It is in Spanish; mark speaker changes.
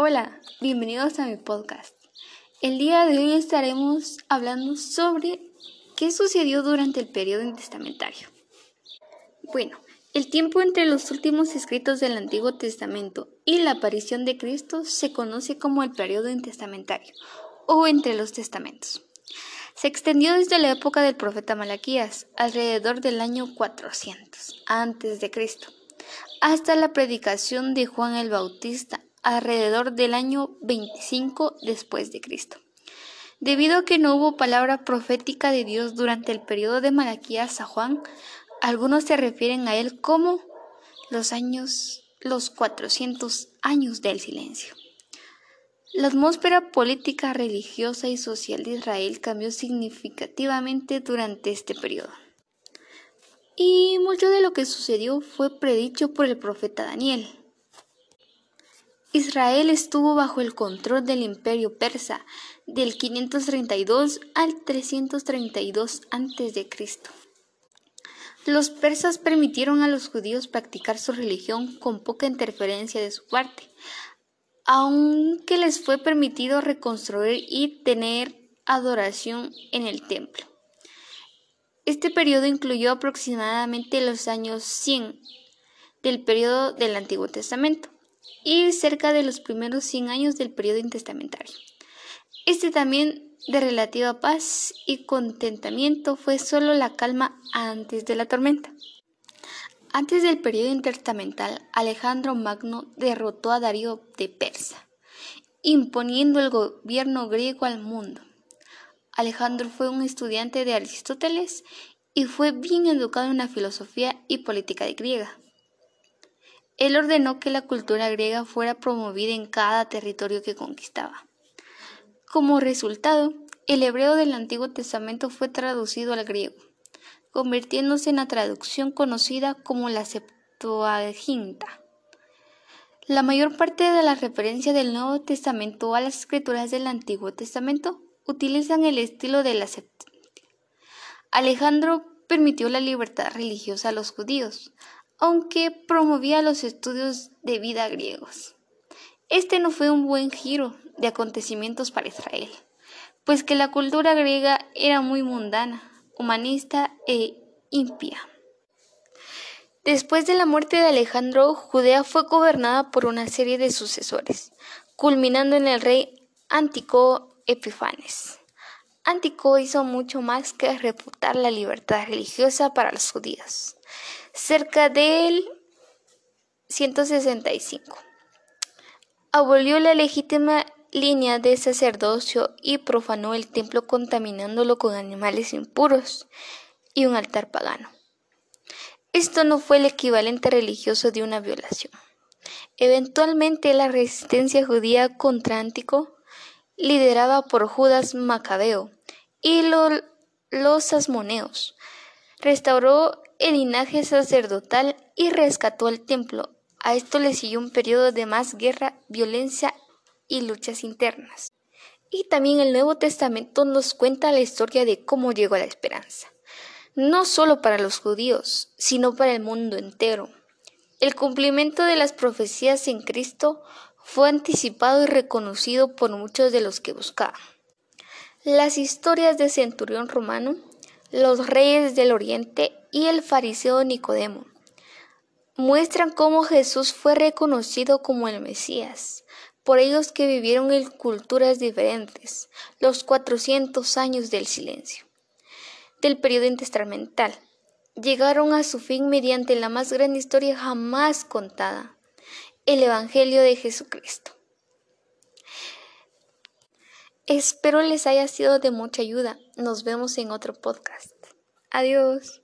Speaker 1: Hola, bienvenidos a mi podcast. El día de hoy estaremos hablando sobre qué sucedió durante el periodo intestamentario. Bueno, el tiempo entre los últimos escritos del Antiguo Testamento y la aparición de Cristo se conoce como el periodo intestamentario o entre los testamentos. Se extendió desde la época del profeta Malaquías, alrededor del año 400 antes de Cristo, hasta la predicación de Juan el Bautista, alrededor del año 25 después de Cristo. Debido a que no hubo palabra profética de Dios durante el periodo de Malaquías a Juan, algunos se refieren a él como los años los 400 años del silencio. La atmósfera política, religiosa y social de Israel cambió significativamente durante este periodo. Y mucho de lo que sucedió fue predicho por el profeta Daniel. Israel estuvo bajo el control del imperio persa del 532 al 332 a.C. Los persas permitieron a los judíos practicar su religión con poca interferencia de su parte, aunque les fue permitido reconstruir y tener adoración en el templo. Este periodo incluyó aproximadamente los años 100 del periodo del Antiguo Testamento y cerca de los primeros 100 años del periodo intestamentario. Este también de relativa paz y contentamiento fue solo la calma antes de la tormenta. Antes del periodo intertestamental, Alejandro Magno derrotó a Darío de Persa, imponiendo el gobierno griego al mundo. Alejandro fue un estudiante de Aristóteles y fue bien educado en la filosofía y política griega. Él ordenó que la cultura griega fuera promovida en cada territorio que conquistaba. Como resultado, el hebreo del Antiguo Testamento fue traducido al griego convirtiéndose en la traducción conocida como la Septuaginta. La mayor parte de las referencias del Nuevo Testamento a las escrituras del Antiguo Testamento utilizan el estilo de la Septuaginta. Alejandro permitió la libertad religiosa a los judíos, aunque promovía los estudios de vida griegos. Este no fue un buen giro de acontecimientos para Israel, pues que la cultura griega era muy mundana, humanista e impía. Después de la muerte de Alejandro, Judea fue gobernada por una serie de sucesores, culminando en el rey Antico Epifanes. Antico hizo mucho más que reputar la libertad religiosa para los judíos. Cerca del 165. Abolió la legítima línea de sacerdocio y profanó el templo contaminándolo con animales impuros y un altar pagano. Esto no fue el equivalente religioso de una violación. Eventualmente la resistencia judía contra Antico, liderada por Judas Macabeo y los asmoneos, restauró el linaje sacerdotal y rescató el templo. A esto le siguió un periodo de más guerra, violencia y luchas internas. Y también el Nuevo Testamento nos cuenta la historia de cómo llegó la esperanza, no solo para los judíos, sino para el mundo entero. El cumplimiento de las profecías en Cristo fue anticipado y reconocido por muchos de los que buscaban. Las historias de Centurión Romano, los reyes del Oriente y el fariseo Nicodemo. Muestran cómo Jesús fue reconocido como el Mesías, por ellos que vivieron en culturas diferentes, los 400 años del silencio, del periodo intestamental, llegaron a su fin mediante la más grande historia jamás contada, el Evangelio de Jesucristo. Espero les haya sido de mucha ayuda. Nos vemos en otro podcast. Adiós.